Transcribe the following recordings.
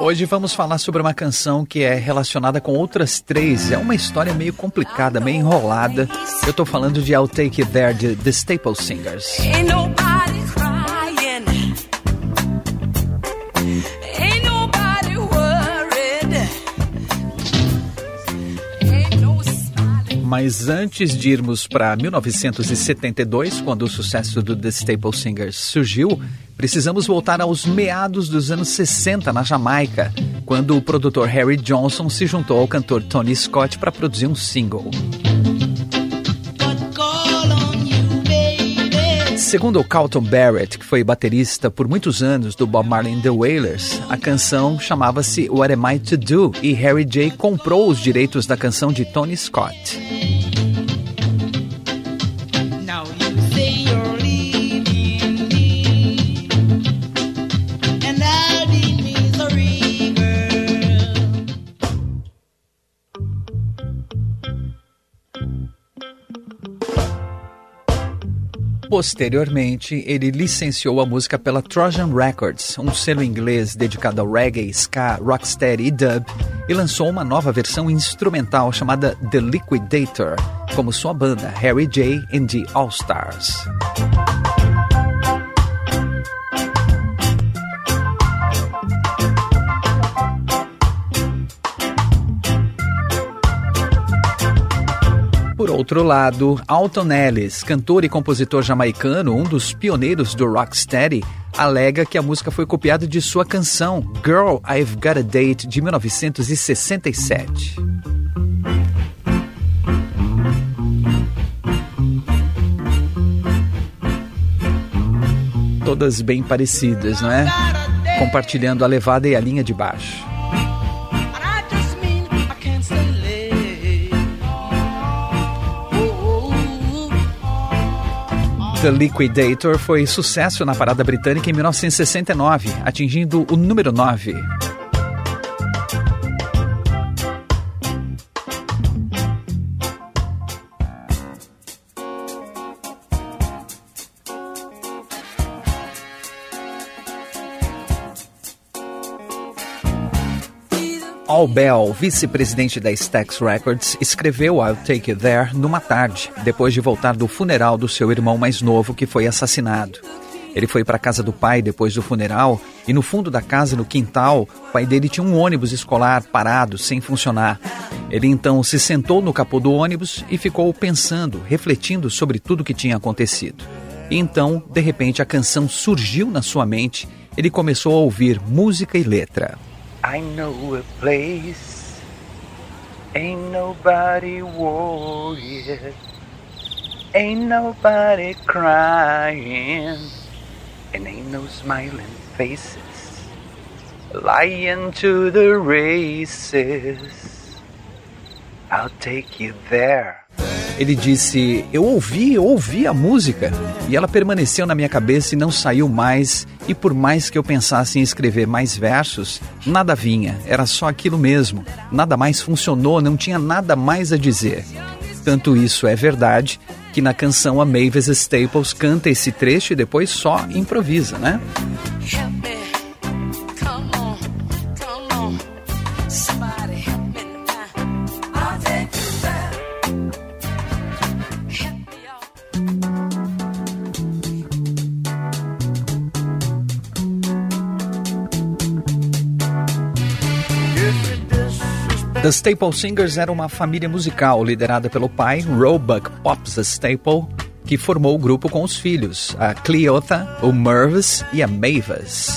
Hoje vamos falar sobre uma canção que é relacionada com outras três. É uma história meio complicada, meio enrolada. Eu estou falando de I'll Take It There de The Staple Singers. Mas antes de irmos para 1972, quando o sucesso do The Staple Singers surgiu, precisamos voltar aos meados dos anos 60 na Jamaica, quando o produtor Harry Johnson se juntou ao cantor Tony Scott para produzir um single. Segundo o Carlton Barrett, que foi baterista por muitos anos do Bob Marley and the Wailers, a canção chamava-se What Am I to Do e Harry J comprou os direitos da canção de Tony Scott. Posteriormente, ele licenciou a música pela Trojan Records, um selo inglês dedicado ao reggae, ska, rocksteady e dub, e lançou uma nova versão instrumental chamada The Liquidator, como sua banda Harry J. and the All Stars. Outro lado, Alton Ellis, cantor e compositor jamaicano, um dos pioneiros do rocksteady, alega que a música foi copiada de sua canção Girl I've Got a Date de 1967. Todas bem parecidas, não é? Compartilhando a levada e a linha de baixo. The Liquidator foi sucesso na parada britânica em 1969, atingindo o número 9. Al Bell, vice-presidente da Stax Records, escreveu I'll Take You There numa tarde, depois de voltar do funeral do seu irmão mais novo que foi assassinado. Ele foi para a casa do pai depois do funeral e no fundo da casa, no quintal, o pai dele tinha um ônibus escolar parado, sem funcionar. Ele então se sentou no capô do ônibus e ficou pensando, refletindo sobre tudo o que tinha acontecido. E então, de repente, a canção surgiu na sua mente. Ele começou a ouvir música e letra. I know a place ain't nobody worried, ain't nobody crying, and ain't no smiling faces lying to the races. I'll take you there. Ele disse: Eu ouvi, eu ouvi a música e ela permaneceu na minha cabeça e não saiu mais. E por mais que eu pensasse em escrever mais versos, nada vinha, era só aquilo mesmo. Nada mais funcionou, não tinha nada mais a dizer. Tanto isso é verdade que na canção a Mavis Staples canta esse trecho e depois só improvisa, né? Staple Singers era uma família musical liderada pelo pai, Roebuck Pops Staple, que formou o grupo com os filhos, a Cleotha, o Mervis e a Mavis.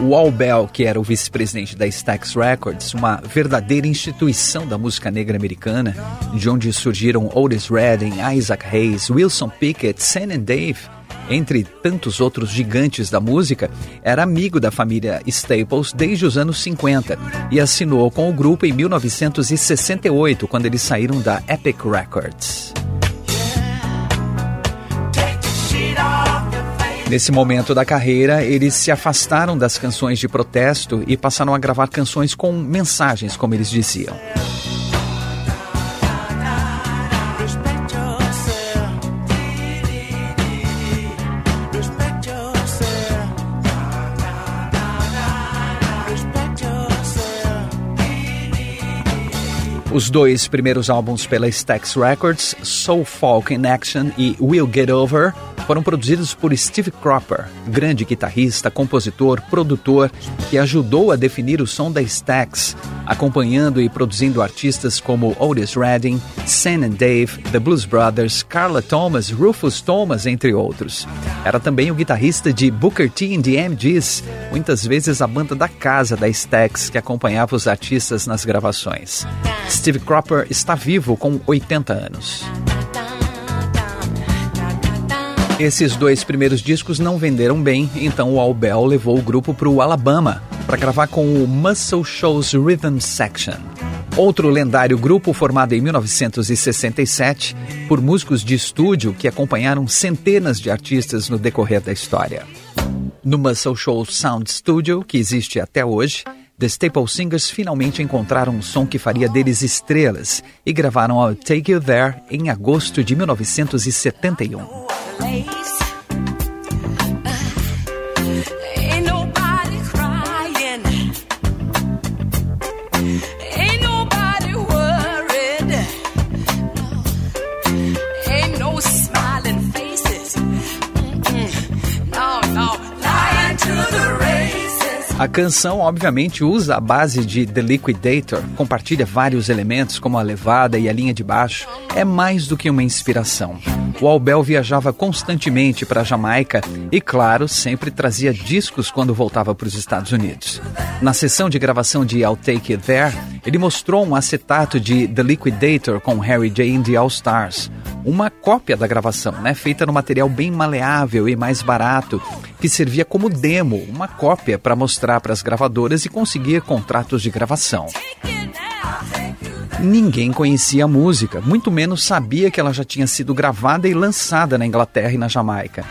O Al Bell, que era o vice-presidente da Stax Records, uma verdadeira instituição da música negra americana, de onde surgiram Otis Redding, Isaac Hayes, Wilson Pickett, Sam and Dave, entre tantos outros gigantes da música, era amigo da família Staples desde os anos 50 e assinou com o grupo em 1968, quando eles saíram da Epic Records. Nesse momento da carreira, eles se afastaram das canções de protesto e passaram a gravar canções com mensagens, como eles diziam. Os dois primeiros álbuns pela Stax Records, Soul Folk in Action e We'll Get Over, foram produzidos por Steve Cropper, grande guitarrista, compositor, produtor, que ajudou a definir o som da Stax, acompanhando e produzindo artistas como Otis Redding, Sam and Dave, The Blues Brothers, Carla Thomas, Rufus Thomas, entre outros. Era também o guitarrista de Booker T and the MGs, muitas vezes a banda da casa da Stax que acompanhava os artistas nas gravações. Steve Cropper está vivo com 80 anos. Esses dois primeiros discos não venderam bem, então o Al Bell levou o grupo para o Alabama para gravar com o Muscle Shows Rhythm Section. Outro lendário grupo formado em 1967 por músicos de estúdio que acompanharam centenas de artistas no decorrer da história. No Muscle Shoals Sound Studio, que existe até hoje, The Staple Singers finalmente encontraram um som que faria deles estrelas e gravaram I'll Take You There em agosto de 1971. A canção, obviamente, usa a base de The Liquidator, compartilha vários elementos como a levada e a linha de baixo. É mais do que uma inspiração. O Albel viajava constantemente para Jamaica e, claro, sempre trazia discos quando voltava para os Estados Unidos. Na sessão de gravação de I'll Take It There, ele mostrou um acetato de The Liquidator com Harry J. and the All Stars, uma cópia da gravação, né, feita no material bem maleável e mais barato, que servia como demo, uma cópia para mostrar para as gravadoras e conseguir contratos de gravação. Ninguém conhecia a música, muito menos sabia que ela já tinha sido gravada e lançada na Inglaterra e na Jamaica.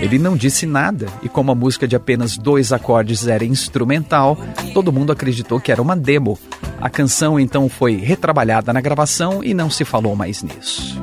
Ele não disse nada, e como a música de apenas dois acordes era instrumental, todo mundo acreditou que era uma demo. A canção então foi retrabalhada na gravação e não se falou mais nisso.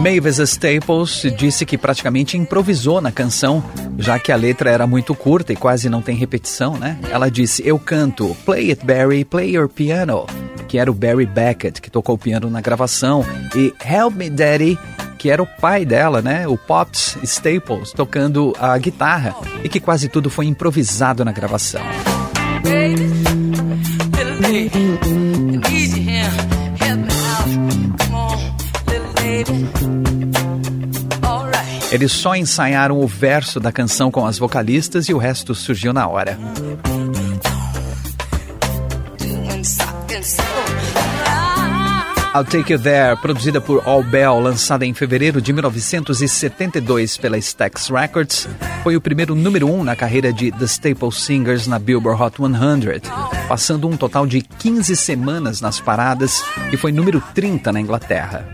Mavis Staples disse que praticamente improvisou na canção, já que a letra era muito curta e quase não tem repetição, né? Ela disse: Eu canto Play It Barry, Play Your Piano, que era o Barry Beckett que tocou o piano na gravação, e Help Me Daddy, que era o pai dela, né? O Pops Staples, tocando a guitarra, e que quase tudo foi improvisado na gravação. Baby, Eles só ensaiaram o verso da canção com as vocalistas e o resto surgiu na hora. I'll Take You There, produzida por All Bell, lançada em fevereiro de 1972 pela Stax Records, foi o primeiro número um na carreira de The Staple Singers na Billboard Hot 100, passando um total de 15 semanas nas paradas e foi número 30 na Inglaterra.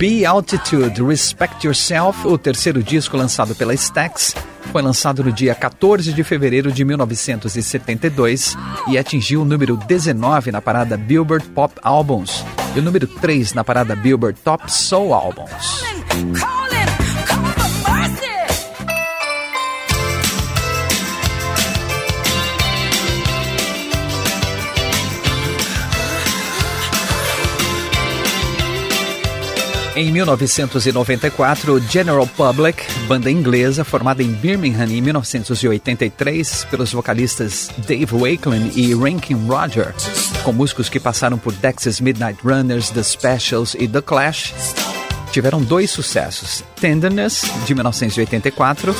Be Altitude, Respect Yourself, o terceiro disco lançado pela Stax, foi lançado no dia 14 de fevereiro de 1972 e atingiu o número 19 na parada Billboard Pop Albums e o número 3 na parada Billboard Top Soul Albums. Em 1994, General Public, banda inglesa formada em Birmingham em 1983 pelos vocalistas Dave Wakeling e Rankin Roger, com músicos que passaram por Dexys Midnight Runners, The Specials e The Clash, tiveram dois sucessos: Tenderness, de 1984,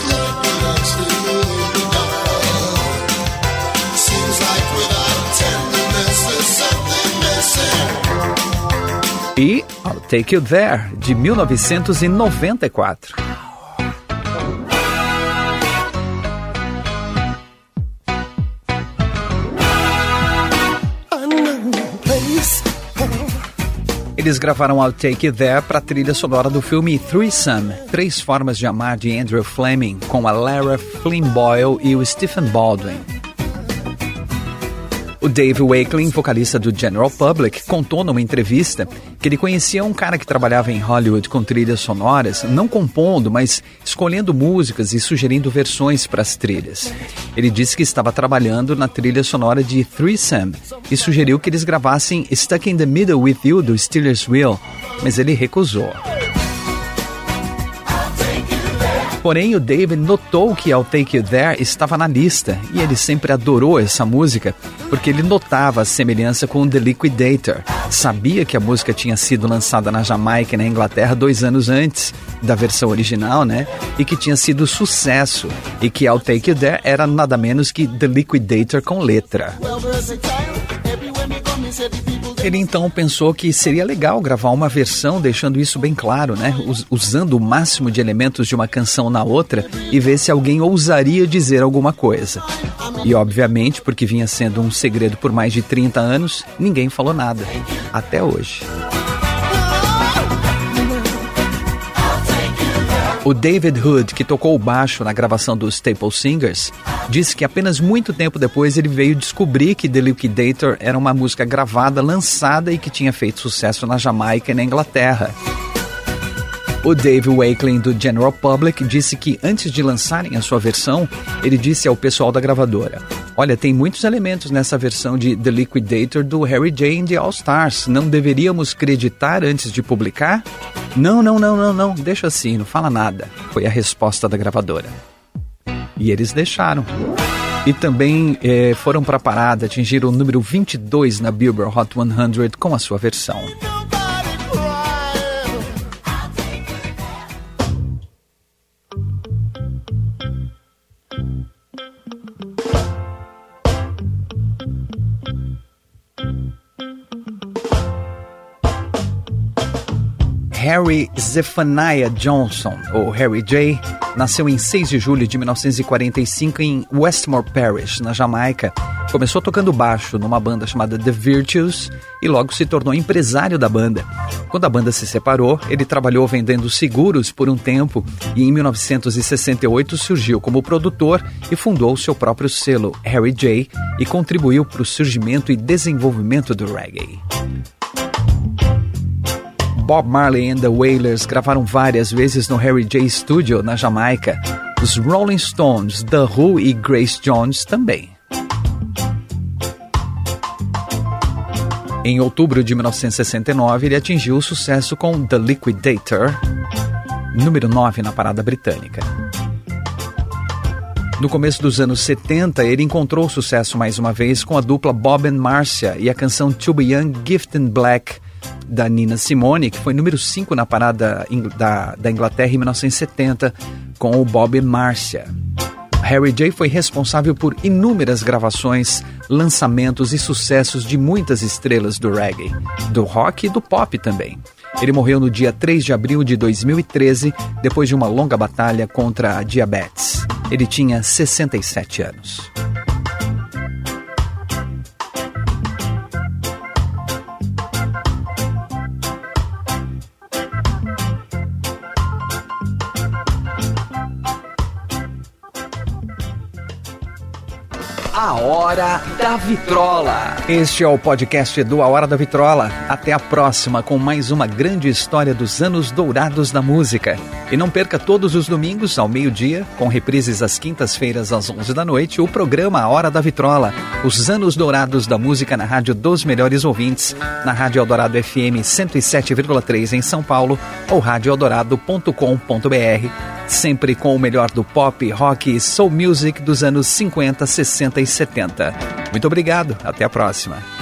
e I'll Take You There, de 1994. Eles gravaram I'll Take You There para a trilha sonora do filme Threesome, Três Formas de Amar de Andrew Fleming, com a Lara Flynn Boyle e o Stephen Baldwin. O Dave Wakeling, vocalista do General Public, contou numa entrevista que ele conhecia um cara que trabalhava em Hollywood com trilhas sonoras, não compondo, mas escolhendo músicas e sugerindo versões para as trilhas. Ele disse que estava trabalhando na trilha sonora de Threesome e sugeriu que eles gravassem Stuck in the Middle with You do Steelers Wheel, mas ele recusou. Porém, o David notou que I'll Take You There estava na lista e ele sempre adorou essa música porque ele notava a semelhança com The Liquidator. Sabia que a música tinha sido lançada na Jamaica e na Inglaterra dois anos antes da versão original, né? E que tinha sido sucesso. E que I'll Take You There era nada menos que The Liquidator com letra. Ele então pensou que seria legal gravar uma versão deixando isso bem claro, né? usando o máximo de elementos de uma canção na outra e ver se alguém ousaria dizer alguma coisa. E obviamente, porque vinha sendo um segredo por mais de 30 anos, ninguém falou nada. Até hoje. O David Hood, que tocou o baixo na gravação dos Staple Singers, disse que apenas muito tempo depois ele veio descobrir que The Liquidator era uma música gravada, lançada e que tinha feito sucesso na Jamaica e na Inglaterra. O Dave Wakeling do General Public disse que antes de lançarem a sua versão, ele disse ao pessoal da gravadora: Olha, tem muitos elementos nessa versão de The Liquidator do Harry J. and the All Stars. Não deveríamos acreditar antes de publicar? Não, não, não, não, não. Deixa assim, não fala nada. Foi a resposta da gravadora. E eles deixaram. E também eh, foram para a parada, atingiram o número 22 na Billboard Hot 100 com a sua versão. Harry Zephaniah Johnson, ou Harry J., nasceu em 6 de julho de 1945 em Westmore Parish, na Jamaica. Começou tocando baixo numa banda chamada The Virtues e logo se tornou empresário da banda. Quando a banda se separou, ele trabalhou vendendo seguros por um tempo e em 1968 surgiu como produtor e fundou seu próprio selo, Harry J., e contribuiu para o surgimento e desenvolvimento do reggae. Bob Marley and the Wailers gravaram várias vezes no Harry J Studio, na Jamaica. Os Rolling Stones, The Who e Grace Jones também. Em outubro de 1969, ele atingiu o sucesso com The Liquidator, número 9 na parada britânica. No começo dos anos 70, ele encontrou sucesso mais uma vez com a dupla Bob and Marcia e a canção To Be Young, Gifted Black, da Nina Simone, que foi número 5 na parada da, da Inglaterra em 1970, com o Bob Marcia. Harry J foi responsável por inúmeras gravações, lançamentos e sucessos de muitas estrelas do reggae, do rock e do pop também. Ele morreu no dia 3 de abril de 2013, depois de uma longa batalha contra a diabetes. Ele tinha 67 anos. A Hora da Vitrola. Este é o podcast do A Hora da Vitrola. Até a próxima com mais uma grande história dos anos dourados da música. E não perca todos os domingos ao meio-dia, com reprises às quintas-feiras às 11 da noite, o programa A Hora da Vitrola. Os anos dourados da música na rádio dos melhores ouvintes, na Rádio Eldorado FM 107,3 em São Paulo ou radioeldorado.com.br sempre com o melhor do pop, rock e soul music dos anos 50, 60 e 70. Muito obrigado, até a próxima.